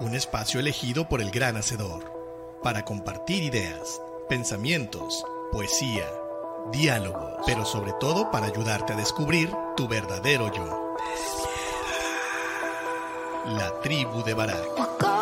Un espacio elegido por el gran hacedor para compartir ideas pensamientos, poesía, diálogo, pero sobre todo para ayudarte a descubrir tu verdadero yo. La tribu de Barak.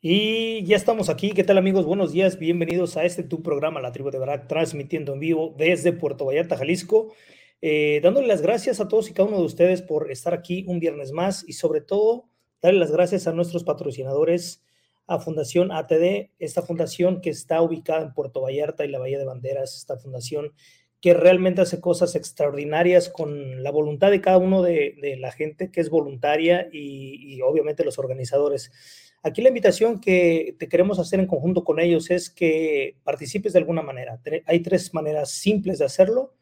Y ya estamos aquí. ¿Qué tal amigos? Buenos días. Bienvenidos a este tu programa, La Tribu de Barak, transmitiendo en vivo desde Puerto Vallarta, Jalisco. Eh, dándole las gracias a todos y cada uno de ustedes por estar aquí un viernes más y sobre todo darle las gracias a nuestros patrocinadores, a Fundación ATD, esta fundación que está ubicada en Puerto Vallarta y la Bahía de Banderas, esta fundación que realmente hace cosas extraordinarias con la voluntad de cada uno de, la gente que es voluntaria y, y obviamente los organizadores. Aquí la invitación que te queremos hacer en conjunto con ellos es que participes de alguna manera. Hay tres maneras simples de hacerlo.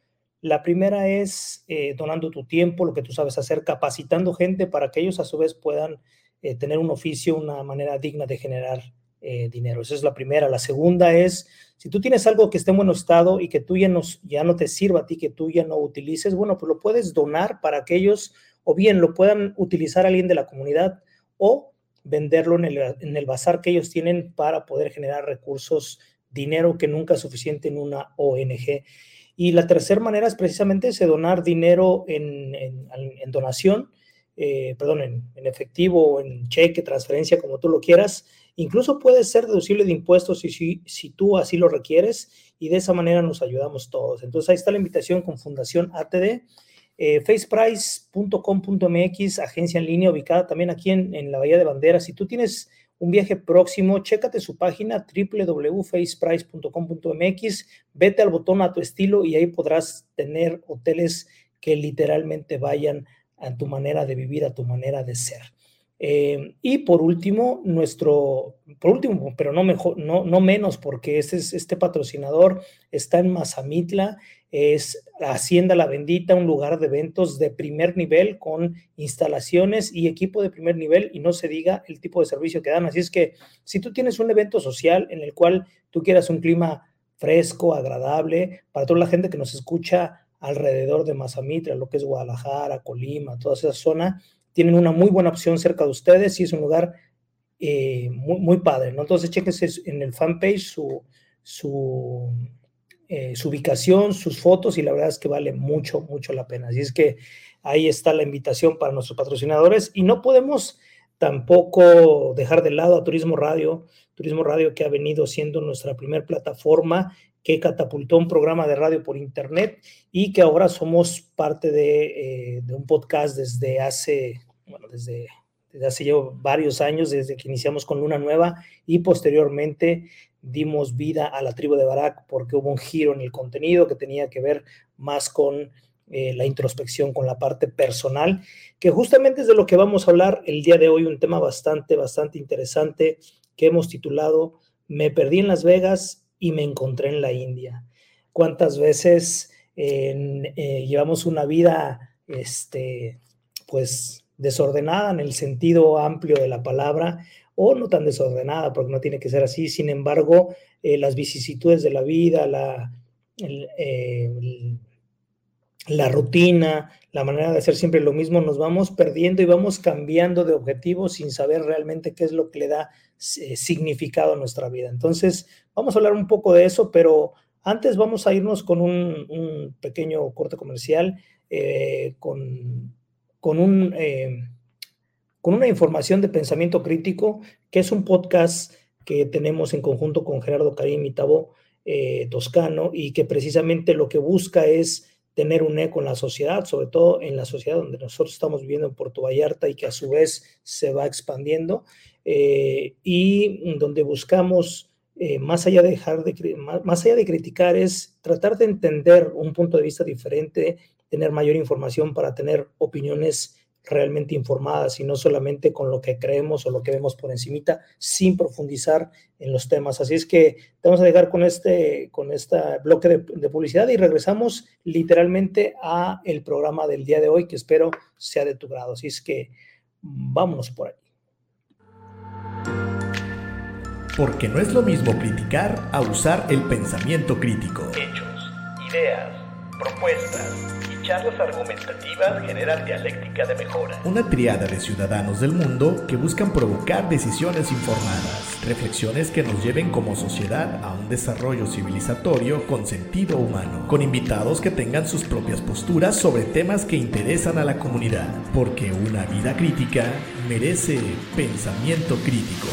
La primera es eh, donando tu tiempo, lo que tú sabes hacer, capacitando gente para que ellos a su vez puedan eh, tener un oficio, una manera digna de generar eh, dinero. Esa es la primera. La segunda es, si tú tienes algo que esté en buen estado y que tú ya no, ya no te sirva a ti, que tú ya no utilices, bueno, pues lo puedes donar para que ellos o bien lo puedan utilizar alguien de la comunidad o venderlo en el, en el bazar que ellos tienen para poder generar recursos, dinero que nunca es suficiente en una ONG. Y la tercera manera es precisamente ese donar dinero en, en, donación, eh, perdón, en, efectivo, en cheque, transferencia, como tú lo quieras. Incluso puede ser deducible de impuestos si, si, si tú así lo requieres y de esa manera nos ayudamos todos. Entonces ahí está la invitación con Fundación ATD eh, faceprice.com.mx, agencia en línea ubicada también aquí en, la Bahía de Banderas. Si tú tienes un viaje próximo, chécate su página www.faceprice.com.mx, vete al botón a tu estilo y ahí podrás tener hoteles que literalmente vayan a tu manera de vivir, a tu manera de ser. Eh, y por último, nuestro, por último, pero no, mejor, no, no menos, porque este, este patrocinador está en Mazamitla es Hacienda La Bendita, un lugar de eventos de primer nivel con instalaciones y equipo de primer nivel y no se diga el tipo de servicio que dan. Así es que si tú tienes un evento social en el cual tú quieras un clima fresco, agradable, para toda la gente que nos escucha alrededor de Mazamitra, lo que es Guadalajara, Colima, toda esa zona, tienen una muy buena opción cerca de ustedes y es un lugar eh, muy, padre, ¿no? Entonces, chequense en el fanpage su, su eh, su ubicación, sus fotos y la verdad es que vale mucho, mucho la pena. Así es que ahí está la invitación para nuestros patrocinadores y no podemos tampoco dejar de lado a Turismo Radio, Turismo Radio que ha venido siendo nuestra primera plataforma que catapultó un programa de radio por internet y que ahora somos parte de, eh, de un podcast desde hace, bueno, desde desde hace varios años, desde que iniciamos con Luna Nueva y posteriormente dimos vida a la tribu de Barak porque hubo un giro en el contenido que tenía que ver más con eh, la introspección, con la parte personal, que justamente es de lo que vamos a hablar el día de hoy, un tema bastante, bastante interesante que hemos titulado Me perdí en Las Vegas y me encontré en la India. ¿Cuántas veces eh, llevamos una vida, este, pues, desordenada en el sentido amplio de la palabra o no tan desordenada, porque no tiene que ser así. Sin embargo, eh, las vicisitudes de la vida, la, eh, la rutina, la manera de hacer siempre lo mismo, nos vamos perdiendo y vamos cambiando de objetivo sin saber realmente qué es lo que le da eh, significado a nuestra vida. Entonces, vamos a hablar un poco de eso, pero antes vamos a irnos con un, pequeño corte comercial, con, con, un, eh, con una información de pensamiento crítico, que es un podcast que tenemos en conjunto con Gerardo Karim y Tabo Toscano, y que precisamente lo que busca es tener un eco en la sociedad, sobre todo en la sociedad donde nosotros estamos viviendo en Puerto Vallarta y que a su vez se va expandiendo, eh, y donde buscamos, eh, más, allá de dejar de, más allá de criticar, es tratar de entender un punto de vista diferente, tener mayor información para tener opiniones realmente informadas y no solamente con lo que creemos o lo que vemos por encimita, sin profundizar en los temas. Así es que vamos a dejar con este, con este bloque de, de, publicidad y regresamos literalmente a el programa del día de hoy, que espero sea de tu grado. Así es que vámonos por ahí. Porque no es lo mismo criticar a usar el pensamiento crítico. Hechos, ideas, propuestas charlas argumentativas generan dialéctica de mejora. Una triada de ciudadanos del mundo que buscan provocar decisiones informadas, reflexiones que nos lleven como sociedad a un desarrollo civilizatorio con sentido humano, con invitados que tengan sus propias posturas sobre temas que interesan a la comunidad, porque una vida crítica merece pensamiento crítico.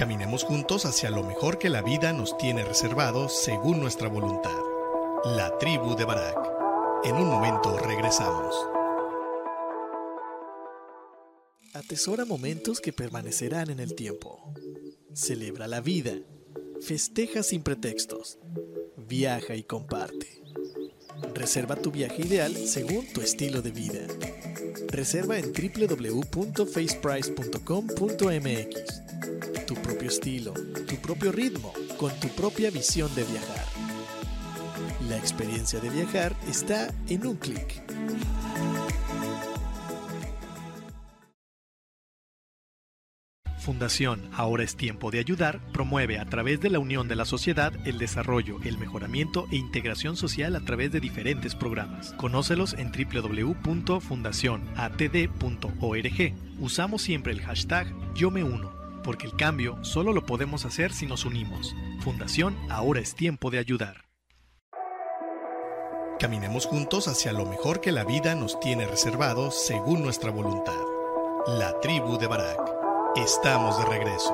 Caminemos juntos hacia lo mejor que la vida nos tiene reservado según nuestra voluntad. La tribu de Barak. En un momento regresamos. Atesora momentos que permanecerán en el tiempo. Celebra la vida. Festeja sin pretextos. Viaja y comparte. Reserva tu viaje ideal según tu estilo de vida. Reserva en www.faceprice.com.mx tu propio estilo, tu propio ritmo, con tu propia visión de viajar. La experiencia de viajar está en un clic. Fundación Ahora es Tiempo de Ayudar promueve a través de la unión de la sociedad el desarrollo, el mejoramiento e integración social a través de diferentes programas. Conócelos en www.fundacionatd.org. Usamos siempre el hashtag Yo me uno porque el cambio solo lo podemos hacer si nos unimos. Fundación Ahora es tiempo de ayudar. Caminemos juntos hacia lo mejor que la vida nos tiene reservado según nuestra voluntad. La tribu de Barak. Estamos de regreso.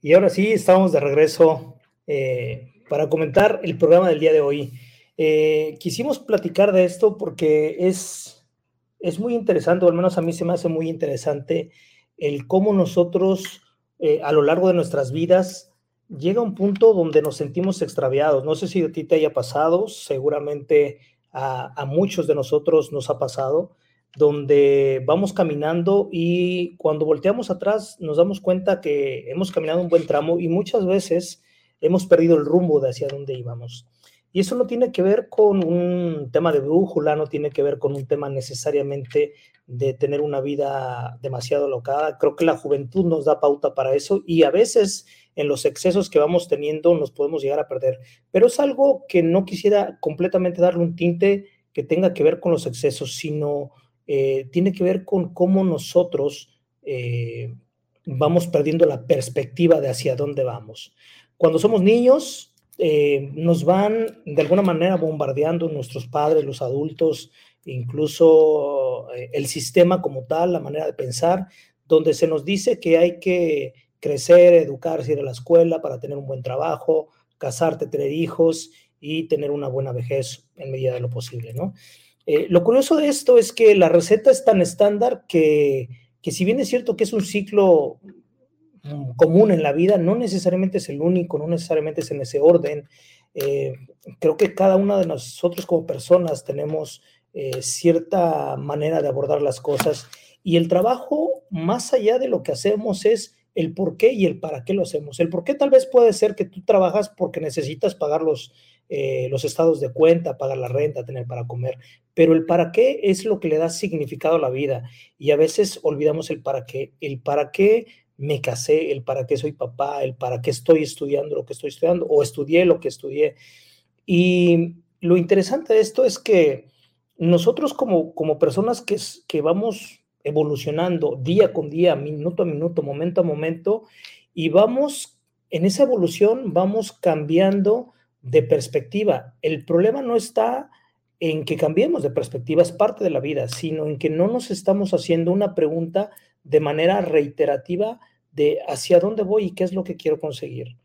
Y ahora sí, estamos de regreso eh, para comentar el programa del día de hoy. Eh, quisimos platicar de esto porque es, es muy interesante, o al menos a mí se me hace muy interesante, el cómo nosotros eh, a lo largo de nuestras vidas llega un punto donde nos sentimos extraviados. No sé si a ti te haya pasado, seguramente a, muchos de nosotros nos ha pasado, donde vamos caminando y cuando volteamos atrás nos damos cuenta que hemos caminado un buen tramo y muchas veces hemos perdido el rumbo de hacia dónde íbamos. Y eso no tiene que ver con un tema de brújula, no tiene que ver con un tema necesariamente de tener una vida demasiado locada. Creo que la juventud nos da pauta para eso y a veces en los excesos que vamos teniendo nos podemos llegar a perder. Pero es algo que no quisiera completamente darle un tinte que tenga que ver con los excesos, sino eh, tiene que ver con cómo nosotros eh, vamos perdiendo la perspectiva de hacia dónde vamos. Cuando somos niños, eh, nos van de alguna manera bombardeando nuestros padres, los adultos, incluso eh, el sistema como tal, la manera de pensar, donde se nos dice que hay que crecer, educarse, ir a la escuela para tener un buen trabajo, casarte, tener hijos y tener una buena vejez en medida de lo posible, ¿no? Eh, lo curioso de esto es que la receta es tan estándar que, que si bien es cierto que es un ciclo común en la vida, no necesariamente es el único, no necesariamente es en ese orden. Eh, creo que cada una de nosotros como personas tenemos eh, cierta manera de abordar las cosas y el trabajo, más allá de lo que hacemos, es el por qué y el para qué lo hacemos. El por qué tal vez puede ser que tú trabajas porque necesitas pagar los, eh, los estados de cuenta, pagar la renta, tener para comer, pero el para qué es lo que le da significado a la vida y a veces olvidamos el para qué, el para qué me casé, el para qué soy papá, el para qué estoy estudiando lo que estoy estudiando o estudié lo que estudié. Y lo interesante de esto es que nosotros como, como personas que, que vamos evolucionando día con día, minuto a minuto, momento a momento, y vamos, en esa evolución vamos cambiando de perspectiva. El problema no está en que cambiemos de perspectiva, es parte de la vida, sino en que no nos estamos haciendo una pregunta de manera reiterativa de hacia dónde voy y qué es lo que quiero conseguir.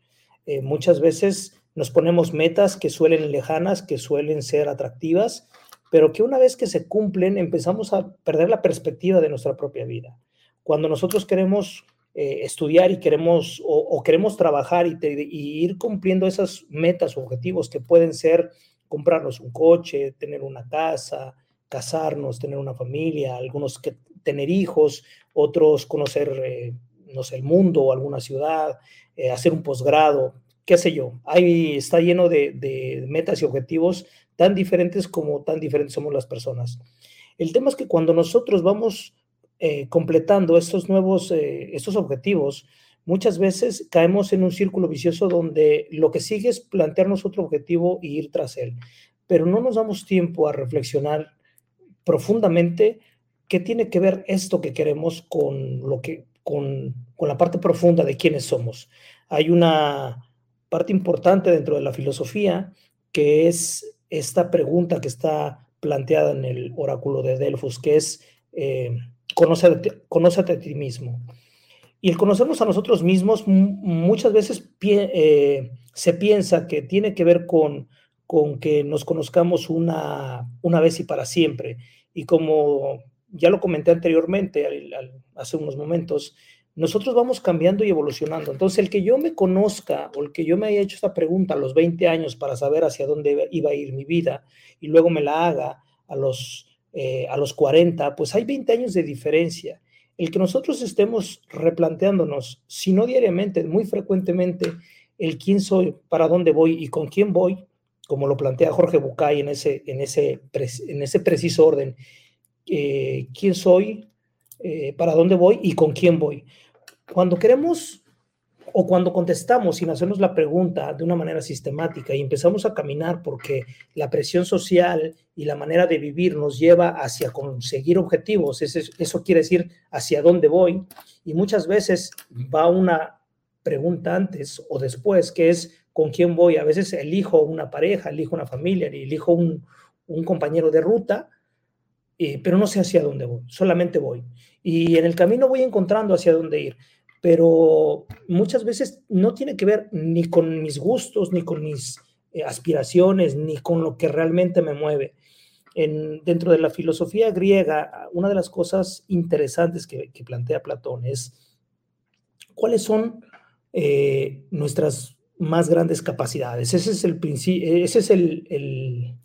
Eh, muchas veces nos ponemos metas que suelen lejanas, que suelen ser atractivas, pero que una vez que se cumplen empezamos a perder la perspectiva de nuestra propia vida. Cuando nosotros queremos eh, estudiar y queremos o, queremos trabajar y, ir cumpliendo esas metas o objetivos que pueden ser comprarnos un coche, tener una casa, casarnos, tener una familia, algunos que tener hijos, otros conocer, eh, no sé, el mundo o alguna ciudad, eh, hacer un posgrado, qué sé yo. Ahí está lleno de metas y objetivos tan diferentes como tan diferentes somos las personas. El tema es que cuando nosotros vamos eh, completando estos nuevos, eh, estos objetivos, muchas veces caemos en un círculo vicioso donde lo que sigue es plantearnos otro objetivo y ir tras él, pero no nos damos tiempo a reflexionar profundamente qué tiene que ver esto que queremos con lo que con, con la parte profunda de quiénes somos. Hay una parte importante dentro de la filosofía que es esta pregunta que está planteada en el oráculo de Delfos, que es eh, conócete, a ti mismo. Y el conocernos a nosotros mismos muchas veces eh, se piensa que tiene que ver con, con que nos conozcamos una, una vez y para siempre. Y como ya lo comenté anteriormente, hace unos momentos, nosotros vamos cambiando y evolucionando. Entonces, el que yo me conozca o el que yo me haya hecho esta pregunta a los 20 años para saber hacia dónde iba a ir mi vida y luego me la haga a los, eh, a los 40, pues hay 20 años de diferencia. El que nosotros estemos replanteándonos, si no diariamente, muy frecuentemente, el quién soy, para dónde voy y con quién voy, como lo plantea Jorge Bucay en ese, en ese, en ese preciso orden, eh, quién soy, eh, para dónde voy y con quién voy. Cuando queremos o cuando contestamos sin hacernos la pregunta de una manera sistemática y empezamos a caminar porque la presión social y la manera de vivir nos lleva hacia conseguir objetivos, eso, quiere decir hacia dónde voy, y muchas veces va una pregunta antes o después, que es con quién voy. A veces elijo una pareja, elijo una familia, elijo un, un compañero de ruta, eh, pero no sé hacia dónde voy, solamente voy. Y en el camino voy encontrando hacia dónde ir pero muchas veces no tiene que ver ni con mis gustos, ni con mis eh, aspiraciones, ni con lo que realmente me mueve. En, dentro de la filosofía griega, una de las cosas interesantes que, plantea Platón es cuáles son eh, nuestras más grandes capacidades. Ese es el, ese es el, el,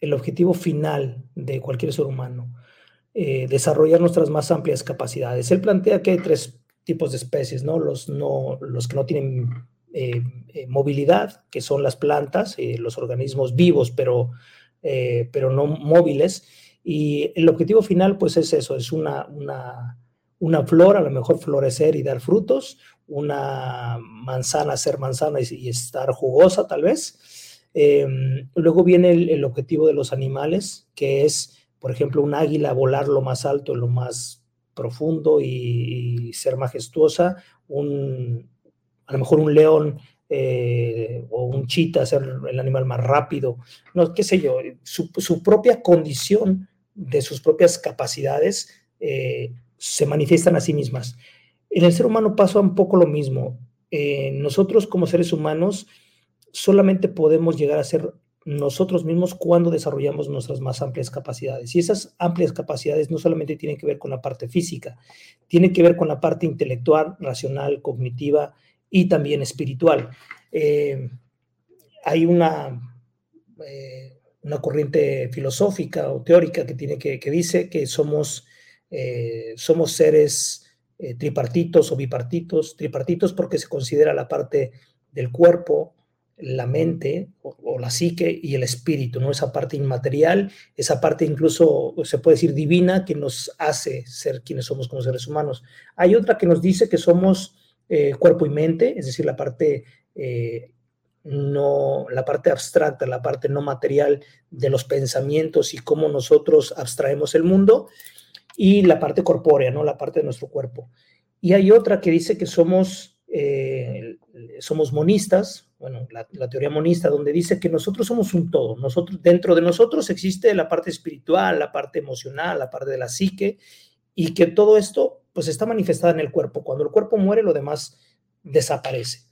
el objetivo final de cualquier ser humano. Eh, desarrollar nuestras más amplias capacidades. Él plantea que hay tres tipos de especies, ¿no? Los, no, los que no tienen eh, eh, movilidad, que son las plantas, los organismos vivos, pero, pero no móviles. Y el objetivo final, pues es eso, es una, una, una flor, a lo mejor florecer y dar frutos, una manzana, ser manzana y, estar jugosa tal vez. Luego viene el, el, objetivo de los animales, que es por ejemplo, un águila volar lo más alto, lo más profundo y, ser majestuosa, un, a lo mejor un león eh, o un chita ser el animal más rápido, no, qué sé yo, su, propia condición de sus propias capacidades eh, se manifiestan a sí mismas. En el ser humano pasa un poco lo mismo. Eh, nosotros como seres humanos solamente podemos llegar a ser nosotros mismos cuando desarrollamos nuestras más amplias capacidades. Y esas amplias capacidades no solamente tienen que ver con la parte física, tienen que ver con la parte intelectual, racional, cognitiva y también espiritual. Eh, hay una, eh, una corriente filosófica o teórica que, tiene que, que dice que somos, eh, somos seres tripartitos o bipartitos, tripartitos porque se considera la parte del cuerpo, la mente o, la psique y el espíritu, ¿no? Esa parte inmaterial, esa parte incluso se puede decir divina que nos hace ser quienes somos como seres humanos. Hay otra que nos dice que somos eh, cuerpo y mente, es decir, la parte eh, no, la parte abstracta, la parte no material de los pensamientos y cómo nosotros abstraemos el mundo, y la parte corpórea, ¿no? La parte de nuestro cuerpo. Y hay otra que dice que somos, eh, somos monistas, bueno, la, teoría monista, donde dice que nosotros somos un todo. Nosotros, dentro de nosotros existe la parte espiritual, la parte emocional, la parte de la psique, y que todo esto pues está manifestada en el cuerpo. Cuando el cuerpo muere, lo demás desaparece.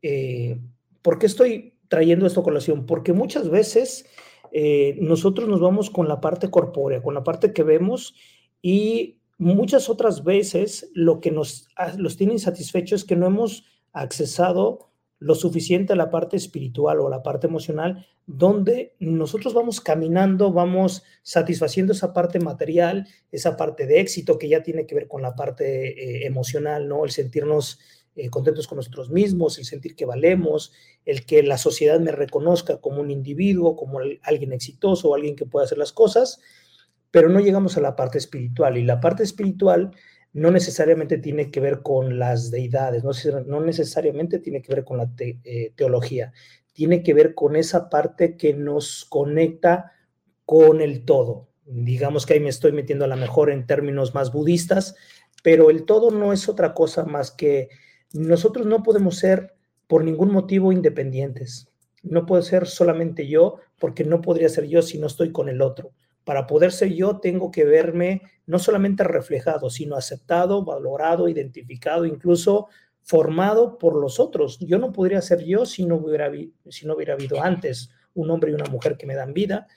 Eh, ¿Por qué estoy trayendo esto a colación? Porque muchas veces eh, nosotros nos vamos con la parte corpórea, con la parte que vemos y muchas otras veces lo que nos los tiene insatisfechos es que no hemos accesado lo suficiente a la parte espiritual o a la parte emocional, donde nosotros vamos caminando, vamos satisfaciendo esa parte material, esa parte de éxito que ya tiene que ver con la parte eh, emocional, ¿no? El sentirnos eh, contentos con nosotros mismos, el sentir que valemos, el que la sociedad me reconozca como un individuo, como alguien exitoso, o alguien que pueda hacer las cosas, pero no llegamos a la parte espiritual. Y la parte espiritual no necesariamente tiene que ver con las deidades, no, necesariamente tiene que ver con la eh, teología, tiene que ver con esa parte que nos conecta con el todo. Digamos que ahí me estoy metiendo a lo mejor en términos más budistas, pero el todo no es otra cosa más que nosotros no podemos ser por ningún motivo independientes. No puedo ser solamente yo porque no podría ser yo si no estoy con el otro. Para poder ser yo tengo que verme no solamente reflejado, sino aceptado, valorado, identificado, incluso formado por los otros. Yo no podría ser yo si no hubiera, si no hubiera habido antes un hombre y una mujer que me dan vida,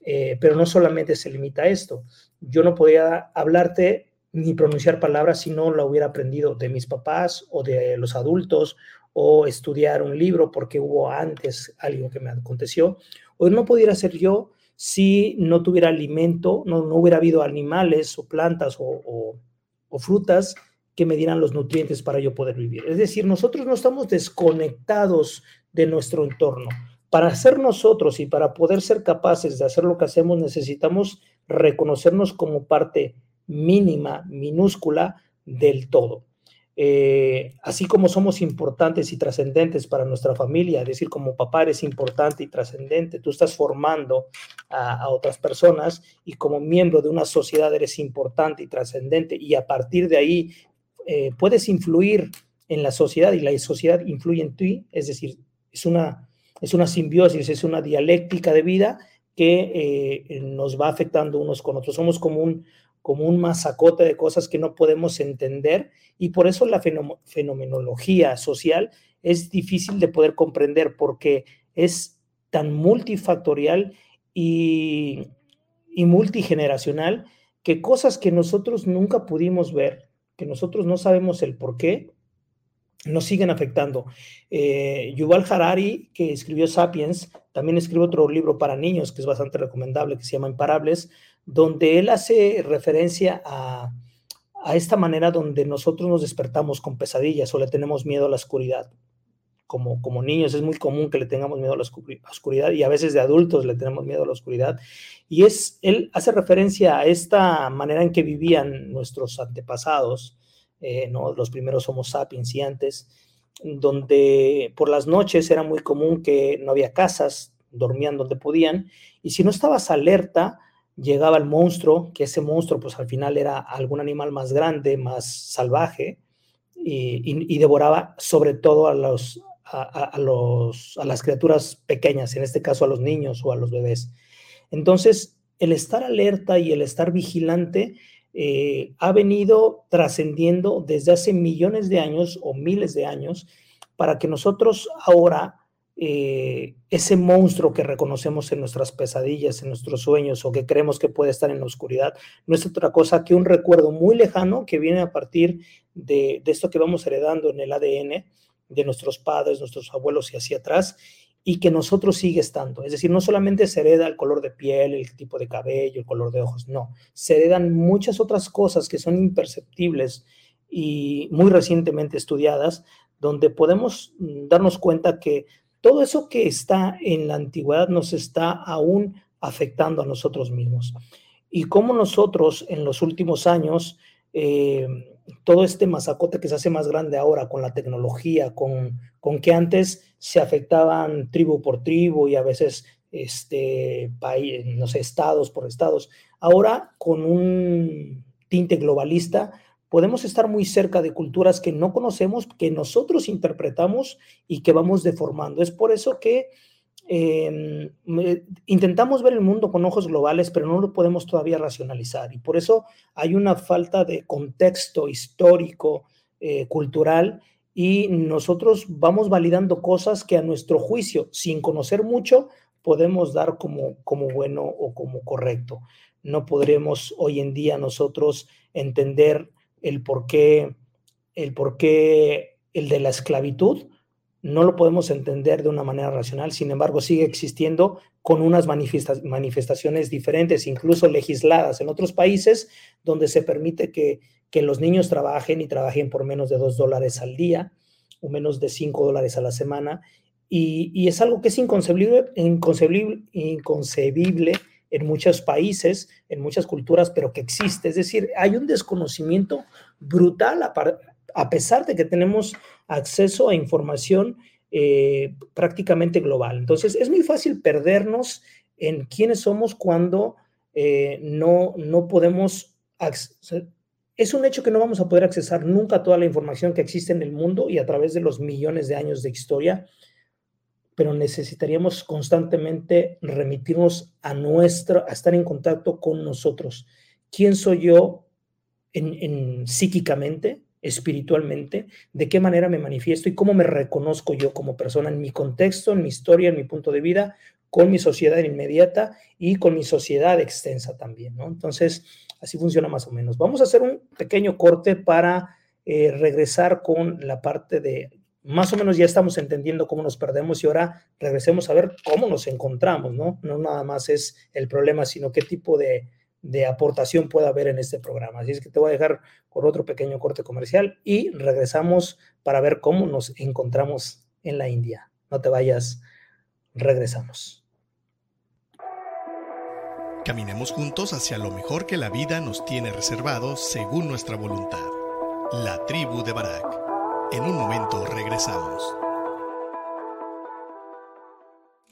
eh, pero no solamente se limita a esto. Yo no podría hablarte ni pronunciar palabras si no lo hubiera aprendido de mis papás o de los adultos o estudiar un libro porque hubo antes algo que me aconteció. O no pudiera ser yo si no tuviera alimento, no, no hubiera habido animales o plantas o, frutas que me dieran los nutrientes para yo poder vivir. Es decir, nosotros no estamos desconectados de nuestro entorno. Para ser nosotros y para poder ser capaces de hacer lo que hacemos, necesitamos reconocernos como parte mínima, minúscula del todo. Eh, así como somos importantes y trascendentes para nuestra familia, es decir, como papá eres importante y trascendente, tú estás formando a, otras personas y como miembro de una sociedad eres importante y trascendente y a partir de ahí eh, puedes influir en la sociedad y la sociedad influye en ti, es decir, es una, es una simbiosis, es una dialéctica de vida que eh, nos va afectando unos con otros. Somos como un, como un masacote de cosas que no podemos entender y por eso la fenomenología social es difícil de poder comprender porque es tan multifactorial y, multigeneracional que cosas que nosotros nunca pudimos ver, que nosotros no sabemos el por qué, nos siguen afectando. Eh, Yuval Harari, que escribió Sapiens, también escribió otro libro para niños que es bastante recomendable, que se llama Imparables, donde él hace referencia a, esta manera donde nosotros nos despertamos con pesadillas o le tenemos miedo a la oscuridad. Como, como niños es muy común que le tengamos miedo a la oscuridad y a veces de adultos le tenemos miedo a la oscuridad. Y es, él hace referencia a esta manera en que vivían nuestros antepasados, eh, ¿no? los primeros Homo sapiens y antes, donde por las noches era muy común que no había casas, dormían donde podían, y si no estabas alerta, llegaba el monstruo, que ese monstruo pues al final era algún animal más grande, más salvaje, y, devoraba sobre todo a, los, a, los, a las criaturas pequeñas, en este caso a los niños o a los bebés. Entonces, el estar alerta y el estar vigilante eh, ha venido trascendiendo desde hace millones de años o miles de años para que nosotros ahora eh, ese monstruo que reconocemos en nuestras pesadillas, en nuestros sueños o que creemos que puede estar en la oscuridad, no es otra cosa que un recuerdo muy lejano que viene a partir de, esto que vamos heredando en el ADN de nuestros padres, nuestros abuelos y hacia atrás, y que nosotros sigue estando. Es decir, no solamente se hereda el color de piel, el tipo de cabello, el color de ojos, no, se heredan muchas otras cosas que son imperceptibles y muy recientemente estudiadas, donde podemos mm, darnos cuenta que todo eso que está en la antigüedad nos está aún afectando a nosotros mismos. Y cómo nosotros en los últimos años, eh, todo este masacote que se hace más grande ahora con la tecnología, con, con que antes se afectaban tribu por tribu y a veces este, país, no estados por estados, ahora con un tinte globalista, podemos estar muy cerca de culturas que no conocemos, que nosotros interpretamos y que vamos deformando. Es por eso que em, intentamos ver el mundo con ojos globales, pero no lo podemos todavía racionalizar. Y por eso hay una falta de contexto histórico, eh, cultural, y nosotros vamos validando cosas que a nuestro juicio, sin conocer mucho, podemos dar como, como bueno o como correcto. No podremos hoy en día nosotros entender el por qué, el por qué el de la esclavitud, no lo podemos entender de una manera racional, sin embargo sigue existiendo con unas manifestaciones diferentes, incluso legisladas en otros países donde se permite que, que los niños trabajen y trabajen por menos de dos dólares al día o menos de cinco dólares a la semana. Y, y es algo que es inconcebible, inconcebible, inconcebible en muchos países, en muchas culturas, pero que existe. Es decir, hay un desconocimiento brutal a, pesar de que tenemos acceso a información eh, prácticamente global. Entonces, es muy fácil perdernos en quiénes somos cuando eh, no, no podemos... Es un hecho que no vamos a poder accesar nunca toda la información que existe en el mundo y a través de los millones de años de historia pero necesitaríamos constantemente remitirnos a nuestro, a estar en contacto con nosotros. ¿Quién soy yo en, psíquicamente, espiritualmente? ¿De qué manera me manifiesto y cómo me reconozco yo como persona en mi contexto, en mi historia, en mi punto de vida, con mi sociedad inmediata y con mi sociedad extensa también, ¿no? Entonces, así funciona más o menos. Vamos a hacer un pequeño corte para eh, regresar con la parte de más o menos ya estamos entendiendo cómo nos perdemos y ahora regresemos a ver cómo nos encontramos, ¿no? No nada más es el problema, sino qué tipo de, aportación puede haber en este programa. Así es que te voy a dejar por otro pequeño corte comercial y regresamos para ver cómo nos encontramos en la India. No te vayas, regresamos. Caminemos juntos hacia lo mejor que la vida nos tiene reservado según nuestra voluntad. La tribu de Barak. En un momento regresamos.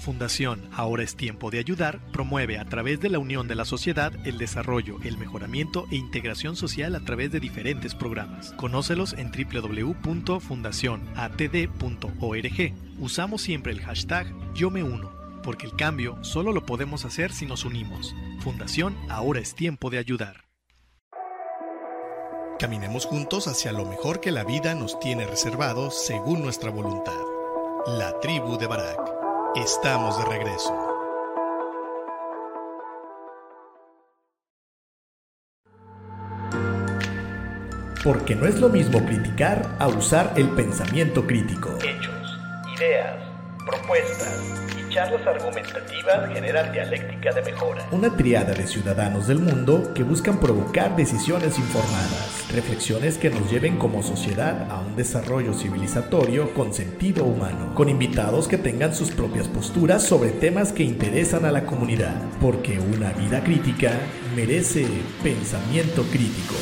Fundación Ahora es tiempo de ayudar promueve a través de la unión de la sociedad el desarrollo, el mejoramiento e integración social a través de diferentes programas. Conócelos en www.fundacionatd.org. Usamos siempre el hashtag Yo me uno, porque el cambio solo lo podemos hacer si nos unimos. Fundación Ahora es tiempo de ayudar. Caminemos juntos hacia lo mejor que la vida nos tiene reservado según nuestra voluntad. La tribu de Barak. Estamos de regreso. Porque no es lo mismo criticar a usar el pensamiento crítico. Hechos, ideas, propuestas charlas argumentativas generan dialéctica de mejora. Una triada de ciudadanos del mundo que buscan provocar decisiones informadas, reflexiones que nos lleven como sociedad a un desarrollo civilizatorio con sentido humano, con invitados que tengan sus propias posturas sobre temas que interesan a la comunidad, porque una vida crítica merece pensamiento crítico.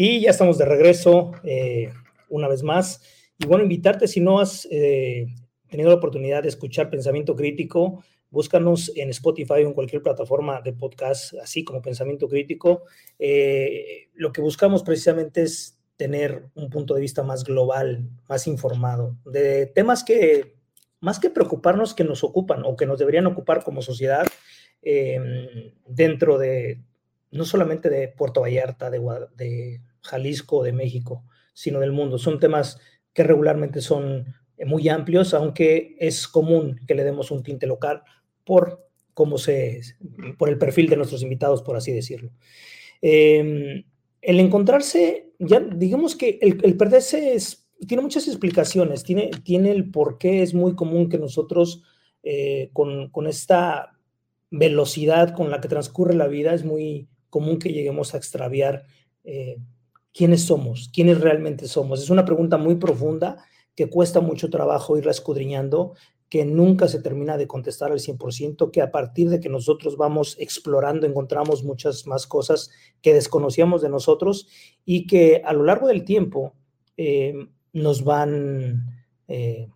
Y ya estamos de regreso eh, una vez más. Y bueno, invitarte, si no has eh, tenido la oportunidad de escuchar Pensamiento Crítico, búscanos en Spotify o en cualquier plataforma de podcast, así como Pensamiento Crítico. Eh, lo que buscamos precisamente es tener un punto de vista más global, más informado, de temas que, más que preocuparnos, que nos ocupan o que nos deberían ocupar como sociedad dentro de no solamente de Puerto Vallarta, de, de Jalisco, de México, sino del mundo. Son temas que regularmente son muy amplios, aunque es común que le demos un tinte local por cómo se, por el perfil de nuestros invitados, por así decirlo. Em, el encontrarse, ya digamos que el, perderse es, tiene muchas explicaciones, tiene, tiene el por qué es muy común que nosotros eh, con, con, esta velocidad con la que transcurre la vida, es muy común que lleguemos a extraviar eh, quiénes somos, quiénes realmente somos. Es una pregunta muy profunda que cuesta mucho trabajo irla escudriñando, que nunca se termina de contestar al 100%, que a partir de que nosotros vamos explorando encontramos muchas más cosas que desconocíamos de nosotros y que a lo largo del tiempo eh, nos van... Eh,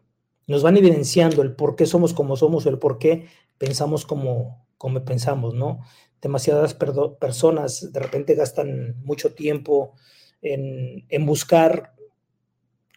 nos van evidenciando el por qué somos como somos, el por qué pensamos como, como pensamos, ¿no? Demasiadas personas de repente gastan mucho tiempo en, buscar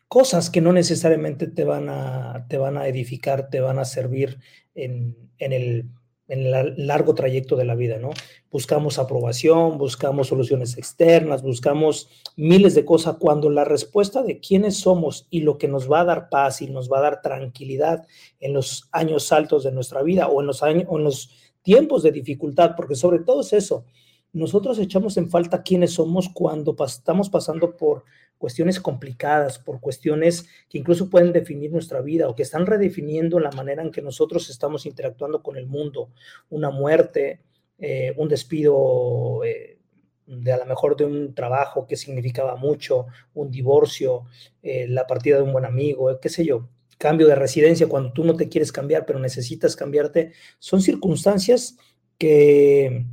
cosas que no necesariamente te van a, te van a edificar, te van a servir en, en el en el largo trayecto de la vida, ¿no? Buscamos aprobación, buscamos soluciones externas, buscamos miles de cosas cuando la respuesta de quiénes somos y lo que nos va a dar paz y nos va a dar tranquilidad en los años altos de nuestra vida o en los años o en los tiempos de dificultad, porque sobre todo es eso, nosotros echamos en falta quiénes somos cuando estamos pasando por cuestiones complicadas, por cuestiones que incluso pueden definir nuestra vida o que están redefiniendo la manera en que nosotros estamos interactuando con el mundo. Una muerte, eh, un despido eh, de a lo mejor de un trabajo que significaba mucho, un divorcio, eh, la partida de un buen amigo, qué sé yo, cambio de residencia cuando tú no te quieres cambiar pero necesitas cambiarte, son circunstancias que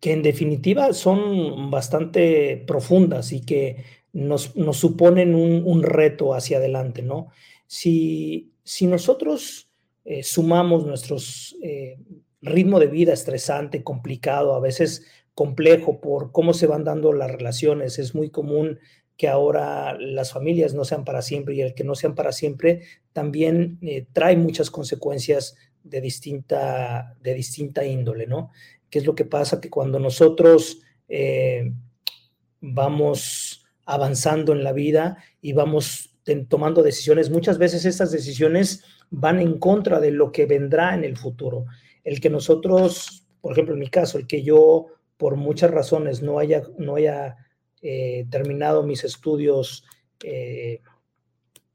que en definitiva son bastante profundas y que nos, suponen un, reto hacia adelante, ¿no? Si, si nosotros eh, sumamos nuestros eh, ritmo de vida estresante, complicado, a veces complejo por cómo se van dando las relaciones, es muy común que ahora las familias no sean para siempre y el que no sean para siempre también eh, trae muchas consecuencias de distinta, de distinta índole, ¿no? ¿Qué es lo que pasa? Que cuando nosotros eh, vamos avanzando en la vida y vamos tomando decisiones, muchas veces estas decisiones van en contra de lo que vendrá en el futuro. El que nosotros, por ejemplo, en mi caso, el que yo por muchas razones no haya, no haya eh, terminado mis estudios eh,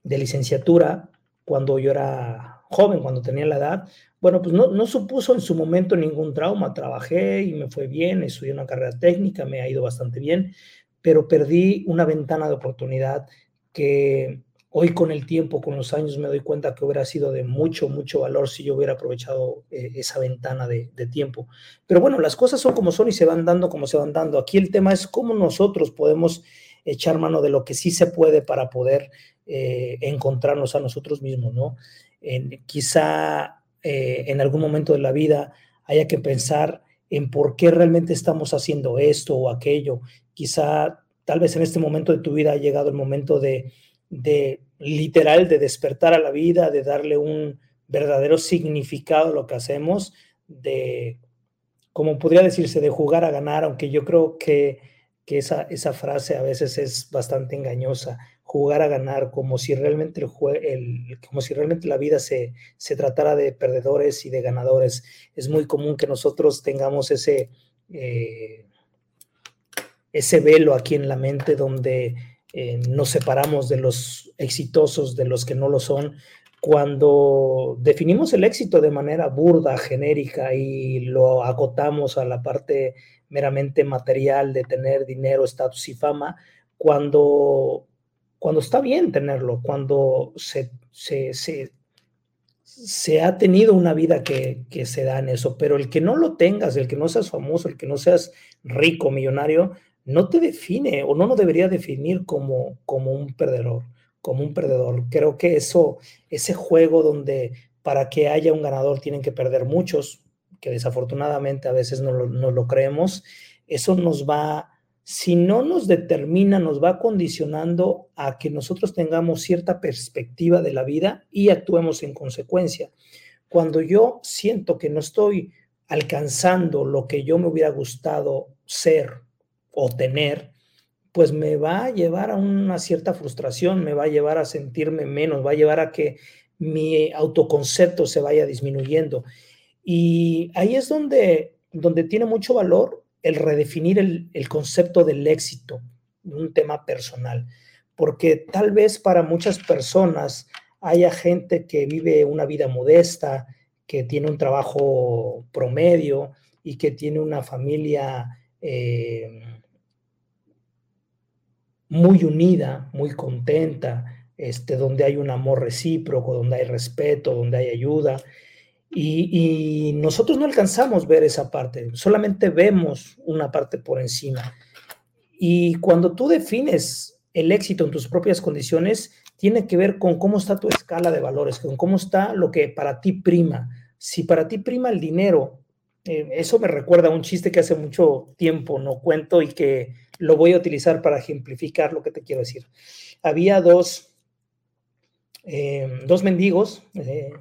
de licenciatura cuando yo era joven, cuando tenía la edad, bueno, pues no, supuso en su momento ningún trauma. Trabajé y me fue bien, estudié una carrera técnica, me ha ido bastante bien, pero perdí una ventana de oportunidad que hoy con el tiempo, con los años, me doy cuenta que hubiera sido de mucho, mucho valor si yo hubiera aprovechado eh, esa ventana de, tiempo. Pero bueno, las cosas son como son y se van dando como se van dando. Aquí el tema es cómo nosotros podemos echar mano de lo que sí se puede para poder eh, encontrarnos a nosotros mismos, ¿no? Quizá eh, en algún momento de la vida haya que pensar en por qué realmente estamos haciendo esto o aquello. Quizá tal vez en este momento de tu vida ha llegado el momento de, de literal, de despertar a la vida, de darle un verdadero significado a lo que hacemos, de, como podría decirse, de jugar a ganar, aunque yo creo que, que esa, esa frase a veces es bastante engañosa jugar a ganar, como si realmente, el, el como si realmente la vida se, se, tratara de perdedores y de ganadores. Es muy común que nosotros tengamos ese, eh, ese velo aquí en la mente donde eh, nos separamos de los exitosos, de los que no lo son, cuando definimos el éxito de manera burda, genérica y lo agotamos a la parte meramente material de tener dinero, estatus y fama, cuando cuando está bien tenerlo, cuando se, se, ha tenido una vida que, se da en eso, pero el que no lo tengas, el que no seas famoso, el que no seas rico, millonario, no te define o no lo debería definir como, como un perdedor, como un perdedor. Creo que eso, ese juego donde para que haya un ganador tienen que perder muchos, que desafortunadamente a veces no lo, no lo creemos, eso nos va si no nos determina, nos va condicionando a que nosotros tengamos cierta perspectiva de la vida y actuemos en consecuencia. Cuando yo siento que no estoy alcanzando lo que yo me hubiera gustado ser o tener, pues me va a llevar a una cierta frustración, me va a llevar a sentirme menos, va a llevar a que mi autoconcepto se vaya disminuyendo. Y ahí es donde, donde tiene mucho valor el redefinir el, el concepto del éxito, un tema personal, porque tal vez para muchas personas haya gente que vive una vida modesta, que tiene un trabajo promedio y que tiene una familia eh, muy unida, muy contenta, este, donde hay un amor recíproco, donde hay respeto, donde hay ayuda. Y, nosotros no alcanzamos ver esa parte, solamente vemos una parte por encima. Y cuando tú defines el éxito en tus propias condiciones, tiene que ver con cómo está tu escala de valores, con cómo está lo que para ti prima. Si para ti prima el dinero, eh, eso me recuerda a un chiste que hace mucho tiempo no cuento y que lo voy a utilizar para ejemplificar lo que te quiero decir. Había dos, eh, dos mendigos eh,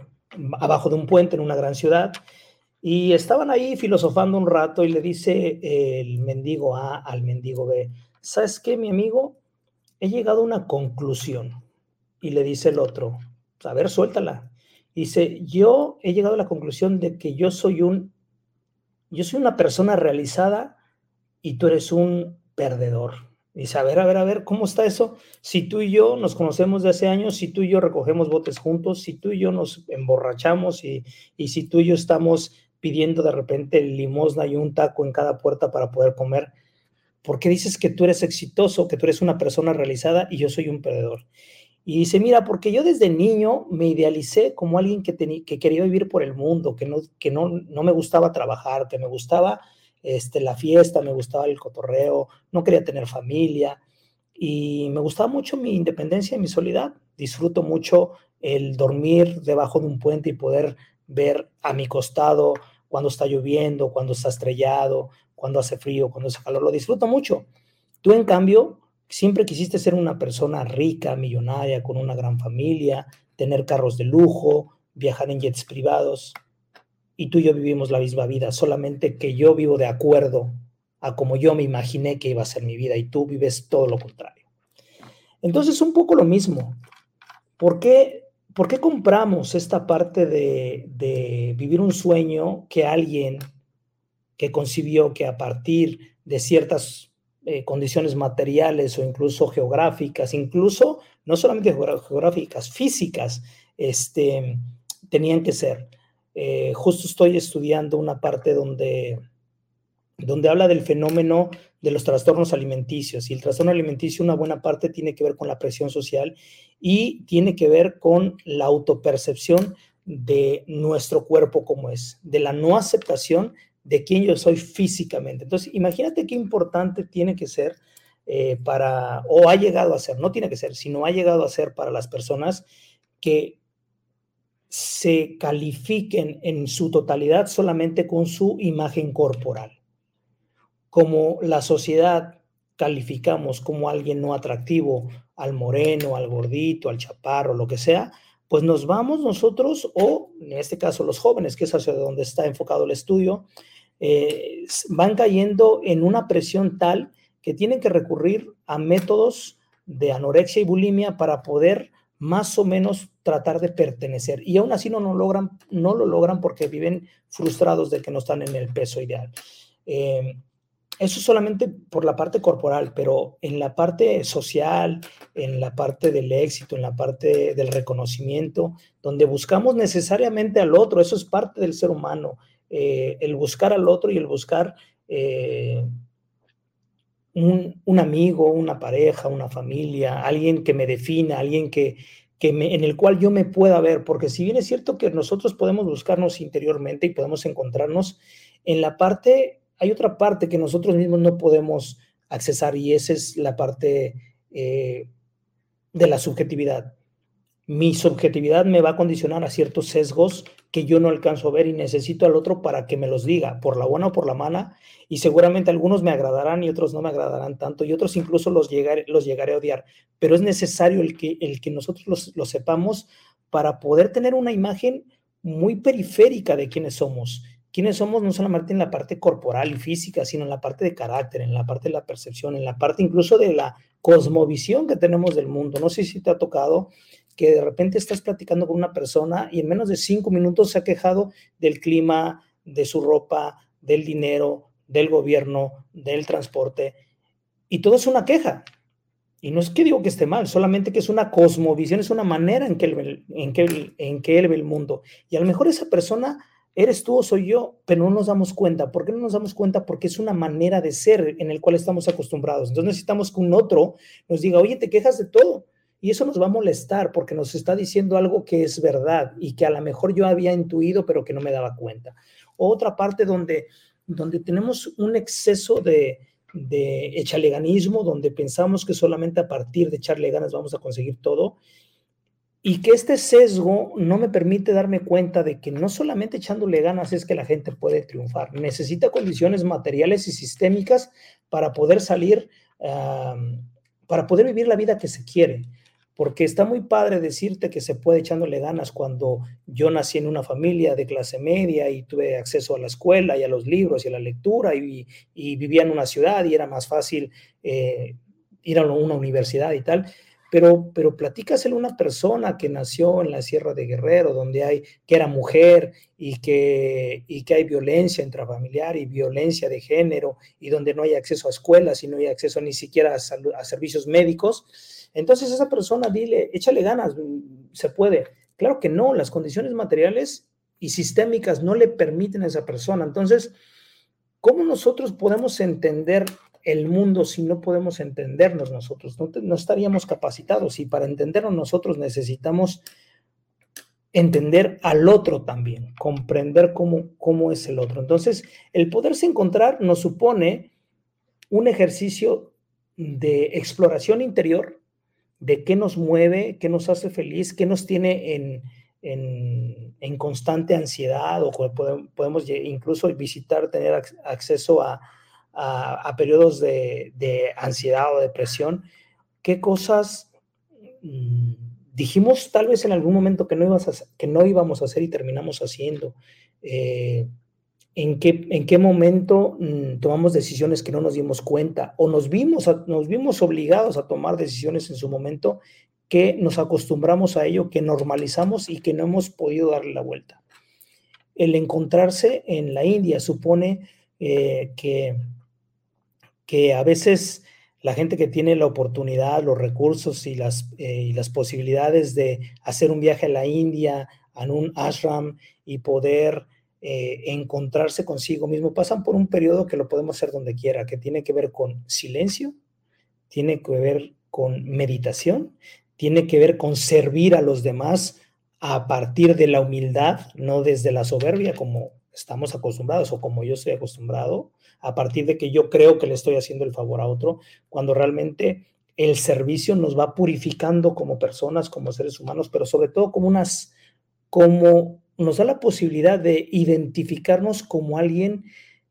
abajo de un puente en una gran ciudad y estaban ahí filosofando un rato y le dice el mendigo A al mendigo B, ¿sabes qué, mi amigo? He llegado a una conclusión. Y le dice el otro, a ver, suéltala. Dice, yo he llegado a la conclusión de que yo soy un yo soy una persona realizada y tú eres un perdedor. Dice, a ver, a ver, a ver, ¿cómo está eso? Si tú y yo nos conocemos de hace años, si tú y yo recogemos botes juntos, si tú y yo nos emborrachamos y, y si tú y yo estamos pidiendo de repente limosna y un taco en cada puerta para poder comer, ¿por qué dices que tú eres exitoso, que tú eres una persona realizada y yo soy un perdedor? Y dice, mira, porque yo desde niño me idealicé como alguien que, que quería vivir por el mundo, que, no, que no, no me gustaba trabajar, que me gustaba este, la fiesta, me gustaba el cotorreo, no quería tener familia y me gustaba mucho mi independencia y mi soledad. Disfruto mucho el dormir debajo de un puente y poder ver a mi costado cuando está lloviendo, cuando está estrellado, cuando hace frío, cuando hace calor. Lo disfruto mucho. Tú, en cambio, Siempre quisiste ser una persona rica, millonaria, con una gran familia, tener carros de lujo, viajar en jets privados. Y tú y yo vivimos la misma vida, solamente que yo vivo de acuerdo a como yo me imaginé que iba a ser mi vida y tú vives todo lo contrario. Entonces, un poco lo mismo. ¿Por qué, por qué compramos esta parte de, de vivir un sueño que alguien que concibió que a partir de ciertas eh, condiciones materiales o incluso geográficas, incluso no solamente geográficas, físicas, este, tenían que ser. Eh, justo estoy estudiando una parte donde, donde habla del fenómeno de los trastornos alimenticios y el trastorno alimenticio una buena parte tiene que ver con la presión social y tiene que ver con la autopercepción de nuestro cuerpo como es, de la no aceptación de quién yo soy físicamente. Entonces, imagínate qué importante tiene que ser eh, para, o ha llegado a ser, no tiene que ser, sino ha llegado a ser para las personas que se califiquen en su totalidad solamente con su imagen corporal. Como la sociedad calificamos como alguien no atractivo al moreno, al gordito, al chaparro, lo que sea, pues nos vamos nosotros, o en este caso los jóvenes, que es hacia donde está enfocado el estudio, eh, van cayendo en una presión tal que tienen que recurrir a métodos de anorexia y bulimia para poder más o menos tratar de pertenecer. Y aún así no, lo logran, no lo logran porque viven frustrados de que no están en el peso ideal. Eh, eso solamente por la parte corporal, pero en la parte social, en la parte del éxito, en la parte del reconocimiento, donde buscamos necesariamente al otro, eso es parte del ser humano, eh, el buscar al otro y el buscar eh, un, amigo, una pareja, una familia, alguien que me defina, alguien que, que me, en el cual yo me pueda ver, porque si bien es cierto que nosotros podemos buscarnos interiormente y podemos encontrarnos en la parte hay otra parte que nosotros mismos no podemos accesar y esa es la parte eh, de la subjetividad. Mi subjetividad me va a condicionar a ciertos sesgos que yo no alcanzo a ver y necesito al otro para que me los diga, por la buena o por la mala, y seguramente algunos me agradarán y otros no me agradarán tanto, y otros incluso los llegaré, los llegaré a odiar, pero es necesario el que, el que nosotros lo sepamos para poder tener una imagen muy periférica de quiénes somos. Quiénes somos no solamente en la parte corporal y física, sino en la parte de carácter, en la parte de la percepción, en la parte incluso de la cosmovisión que tenemos del mundo. No sé si te ha tocado que de repente estás platicando con una persona y en menos de cinco minutos se ha quejado del clima, de su ropa, del dinero, del gobierno, del transporte, y todo es una queja. Y no es que digo que esté mal, solamente que es una cosmovisión, es una manera en que él, en que en que él el mundo. Y a lo mejor esa persona eres tú o soy yo, pero no nos damos cuenta. ¿Por qué no nos damos cuenta? Porque es una manera de ser en el cual estamos acostumbrados. Entonces necesitamos que un otro nos diga, oye, te quejas de todo. Y eso nos va a molestar porque nos está diciendo algo que es verdad y que a lo mejor yo había intuido, pero que no me daba cuenta. Otra parte donde, donde tenemos un exceso de, de echaleganismo, donde pensamos que solamente a partir de echarle ganas vamos a conseguir todo y que este sesgo no me permite darme cuenta de que no solamente echándole ganas es que la gente puede triunfar, necesita condiciones materiales y sistémicas para poder salir, para poder vivir la vida que se quiere. Porque está muy padre decirte que se puede echándole ganas cuando yo nací en una familia de clase media y tuve acceso a la escuela y a los libros y a la lectura y, vivía en una ciudad y era más fácil eh, ir a una universidad y tal pero, pero platícaselo a una persona que nació en la Sierra de Guerrero, donde hay, que era mujer y que, y que hay violencia intrafamiliar y violencia de género y donde no hay acceso a escuelas y no hay acceso ni siquiera a, servicios médicos. Entonces esa persona dile, échale ganas, se puede. Claro que no, las condiciones materiales y sistémicas no le permiten a esa persona. Entonces, ¿cómo nosotros podemos entender el mundo si no podemos entendernos nosotros? No, estaríamos capacitados y para entendernos nosotros necesitamos entender al otro también, comprender cómo, cómo es el otro. Entonces, el poderse encontrar nos supone un ejercicio de exploración interior, de qué nos mueve, qué nos hace feliz, qué nos tiene en, en constante ansiedad o podemos incluso visitar, tener acceso a, a, periodos de, ansiedad o depresión, ¿qué cosas mm, dijimos tal vez en algún momento que no, ibas que no íbamos a hacer y terminamos haciendo? Eh, ¿en, qué, ¿En qué momento mm, tomamos decisiones que no nos dimos cuenta o nos vimos, nos vimos obligados a tomar decisiones en su momento que nos acostumbramos a ello, que normalizamos y que no hemos podido darle la vuelta? El encontrarse en la India supone eh, que que a veces la gente que tiene la oportunidad, los recursos y las, eh, y las posibilidades de hacer un viaje a la India, a un ashram y poder eh, encontrarse consigo mismo, pasan por un periodo que lo podemos hacer donde quiera, que tiene que ver con silencio, tiene que ver con meditación, tiene que ver con servir a los demás a partir de la humildad, no desde la soberbia como estamos acostumbrados o como yo estoy acostumbrado, a partir de que yo creo que le estoy haciendo el favor a otro, cuando realmente el servicio nos va purificando como personas, como seres humanos, pero sobre todo como unas, como nos da la posibilidad de identificarnos como alguien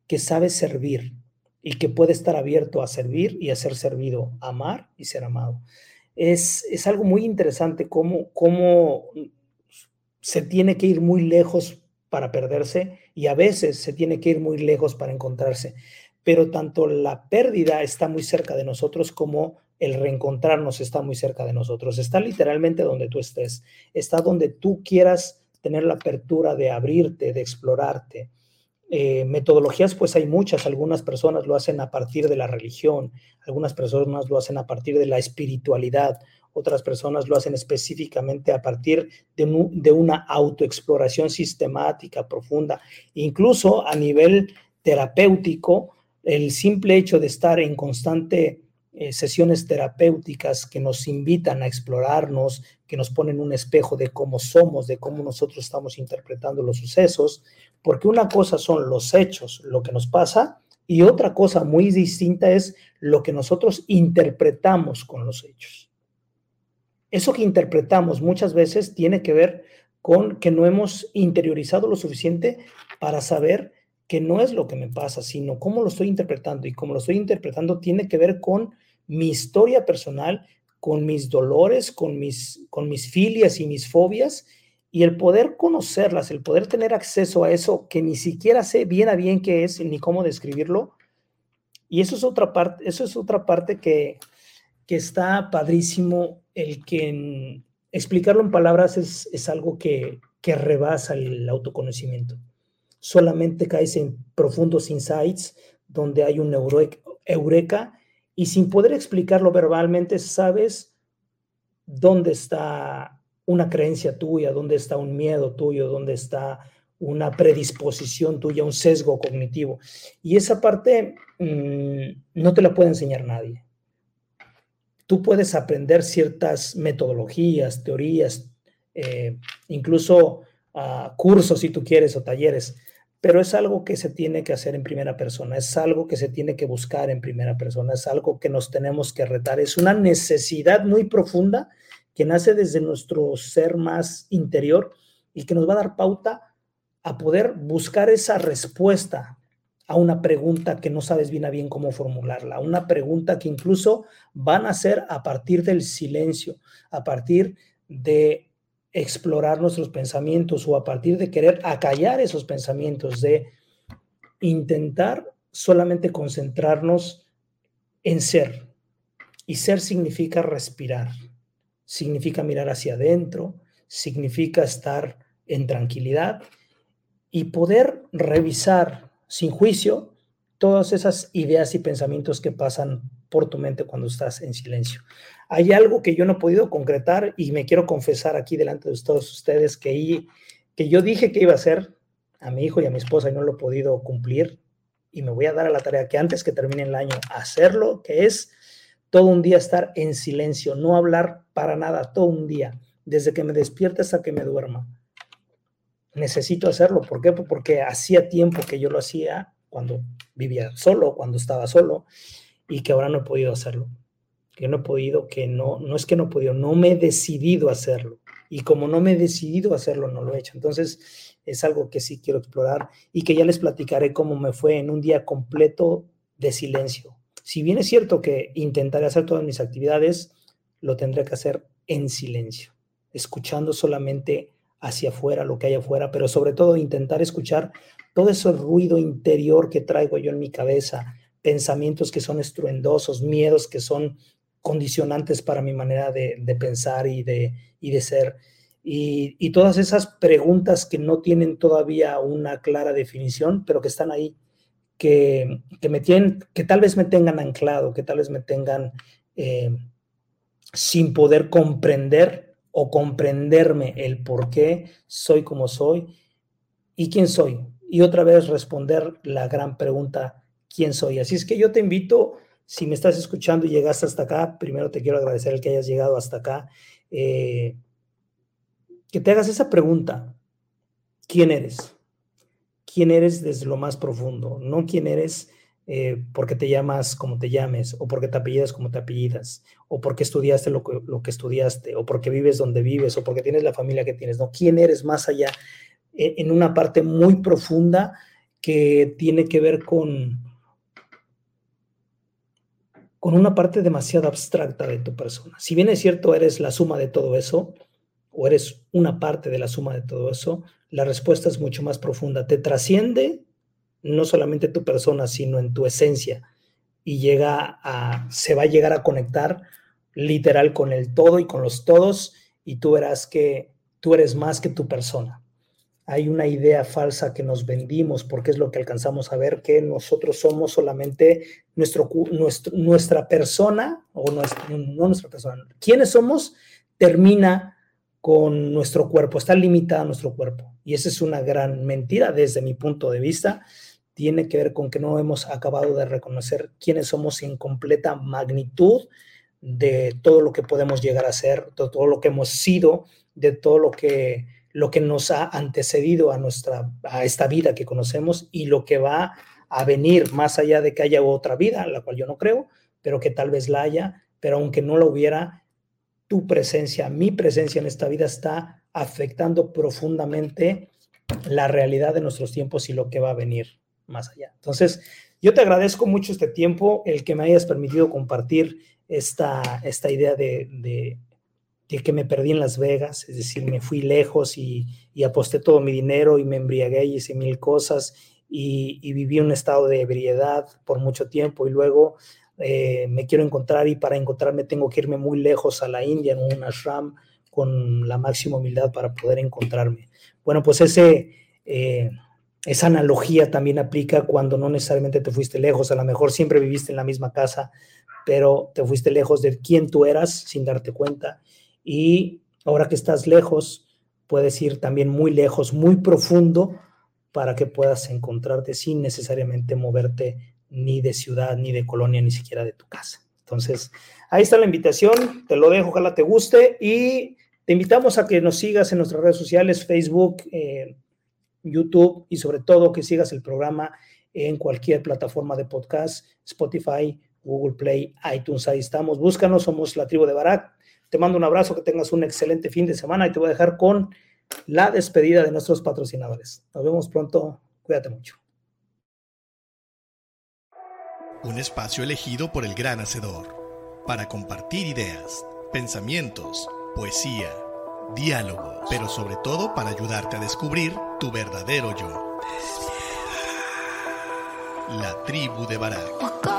que sabe servir y que puede estar abierto a servir y a ser servido, amar y ser amado. Es, es algo muy interesante cómo, cómo se tiene que ir muy lejos para perderse y a veces se tiene que ir muy lejos para encontrarse. Pero tanto la pérdida está muy cerca de nosotros como el reencontrarnos está muy cerca de nosotros. Está literalmente donde tú estés. Está donde tú quieras tener la apertura de abrirte, de explorarte. Eh, metodologías, pues hay muchas. Algunas personas lo hacen a partir de la religión, algunas personas lo hacen a partir de la espiritualidad, otras personas lo hacen específicamente a partir de, una autoexploración sistemática, profunda. Incluso a nivel terapéutico, el simple hecho de estar en constante eh, sesiones terapéuticas que nos invitan a explorarnos, que nos ponen un espejo de cómo somos, de cómo nosotros estamos interpretando los sucesos, porque una cosa son los hechos, lo que nos pasa, y otra cosa muy distinta es lo que nosotros interpretamos con los hechos. Eso que interpretamos muchas veces tiene que ver con que no hemos interiorizado lo suficiente para saber que no es lo que me pasa, sino cómo lo estoy interpretando. Y cómo lo estoy interpretando tiene que ver con mi historia personal, con mis dolores, con mis, con mis filias y mis fobias, Y el poder conocerlas, el poder tener acceso a eso que ni siquiera sé bien a bien qué es ni cómo describirlo. Y eso es otra parte, eso es otra parte que, que está padrísimo, el que explicarlo en palabras es, es algo que, que rebasa el autoconocimiento. Solamente caes en profundos insights donde hay un eureka y sin poder explicarlo verbalmente sabes dónde está una creencia tuya, dónde está un miedo tuyo, dónde está una predisposición tuya, un sesgo cognitivo. Y esa parte mm, no te la puede enseñar nadie. Tú puedes aprender ciertas metodologías, teorías, eh, incluso uh, cursos si tú quieres o talleres, pero es algo que se tiene que hacer en primera persona, es algo que se tiene que buscar en primera persona, es algo que nos tenemos que retar, es una necesidad muy profunda que nace desde nuestro ser más interior y que nos va a dar pauta a poder buscar esa respuesta a una pregunta que no sabes bien a bien cómo formularla, una pregunta que incluso van a ser a partir del silencio, a partir de explorar nuestros pensamientos o a partir de querer acallar esos pensamientos, de intentar solamente concentrarnos en ser. Y ser significa respirar, significa mirar hacia adentro, significa estar en tranquilidad y poder revisar sin juicio todas esas ideas y pensamientos que pasan por tu mente cuando estás en silencio. Hay algo que yo no he podido concretar y me quiero confesar aquí delante de todos ustedes que, que yo dije que iba a hacer a mi hijo y a mi esposa y no lo he podido cumplir y me voy a dar a la tarea que antes que termine el año hacerlo, que es todo un día estar en silencio, no hablar para nada, todo un día, desde que me despierta hasta que me duerma. Necesito hacerlo, ¿por qué? Porque hacía tiempo que yo lo hacía cuando vivía solo, cuando estaba solo, y que ahora no he podido hacerlo. Que no he podido, que no, no es que no he podido, no me he decidido hacerlo. Y como no me he decidido hacerlo, no lo he hecho. Entonces, es algo que sí quiero explorar y que ya les platicaré cómo me fue en un día completo de silencio. Si bien es cierto que intentaré hacer todas mis actividades, lo tendré que hacer en silencio, escuchando solamente hacia afuera, lo que hay afuera, pero sobre todo intentar escuchar todo ese ruido interior que traigo yo en mi cabeza, pensamientos que son estruendosos, miedos que son condicionantes para mi manera de, pensar y de, ser. Y, todas esas preguntas que no tienen todavía una clara definición, pero que están ahí, que, me tienen, que tal vez me tengan anclado, que tal vez me tengan eh, sin poder comprender o comprenderme el por qué soy como soy y quién soy. Y otra vez responder la gran pregunta, ¿quién soy? Así es que yo te invito, si me estás escuchando y llegaste hasta acá, primero te quiero agradecer el que hayas llegado hasta acá, eh, que te hagas esa pregunta, ¿quién eres? ¿Quién eres desde lo más profundo? No quién eres eh, porque te llamas como te llames, o porque te apellidas como te apellidas, o porque estudiaste lo que, lo que estudiaste, o porque vives donde vives, o porque tienes la familia que tienes. No, quién eres más allá, en una parte muy profunda que tiene que ver con, con una parte demasiado abstracta de tu persona. Si bien es cierto, eres la suma de todo eso, o eres una parte de la suma de todo eso, la respuesta es mucho más profunda. Te trasciende no solamente tu persona, sino en tu esencia. Y llega a, se va a llegar a conectar literal con el todo y con los todos, y tú verás que tú eres más que tu persona. Hay una idea falsa que nos vendimos porque es lo que alcanzamos a ver, que nosotros somos solamente nuestro, nuestra persona, o no nuestra persona, quiénes somos termina con nuestro cuerpo, está limitada nuestro cuerpo. Y esa es una gran mentira desde mi punto de vista tiene que ver con que no hemos acabado de reconocer quiénes somos en completa magnitud de todo lo que podemos llegar a ser, de todo lo que hemos sido, de todo lo que, lo que nos ha antecedido a, nuestra, a esta vida que conocemos y lo que va a venir más allá de que haya otra vida, la cual yo no creo, pero que tal vez la haya, pero aunque no la hubiera, tu presencia, mi presencia en esta vida está afectando profundamente la realidad de nuestros tiempos y lo que va a venir más allá. Entonces, yo te agradezco mucho este tiempo, el que me hayas permitido compartir esta, esta idea de, que me perdí en Las Vegas, es decir, me fui lejos y, aposté todo mi dinero y me embriagué y hice mil cosas y, y viví un estado de ebriedad por mucho tiempo y luego eh, me quiero encontrar y para encontrarme tengo que irme muy lejos a la India en un ashram con la máxima humildad para poder encontrarme. Bueno, pues ese, eh, esa analogía también aplica cuando no necesariamente te fuiste lejos, a lo mejor siempre viviste en la misma casa, pero te fuiste lejos de quién tú eras sin darte cuenta y ahora que estás lejos, puedes ir también muy lejos, muy profundo para que puedas encontrarte sin necesariamente moverte ni de ciudad, ni de colonia, ni siquiera de tu casa. Entonces, ahí está la invitación, te lo dejo, ojalá te guste y te invitamos a que nos sigas en nuestras redes sociales, Facebook, eh, YouTube y sobre todo que sigas el programa en cualquier plataforma de podcast, Spotify, Google Play, iTunes, ahí estamos. Búscanos, somos la tribu de Barak. Te mando un abrazo, que tengas un excelente fin de semana y te voy a dejar con la despedida de nuestros patrocinadores. Nos vemos pronto, cuídate mucho. Un espacio elegido por el gran hacedor para compartir ideas, pensamientos, poesía, diálogo, pero sobre todo para ayudarte a descubrir tu verdadero yo. La tribu de Barak.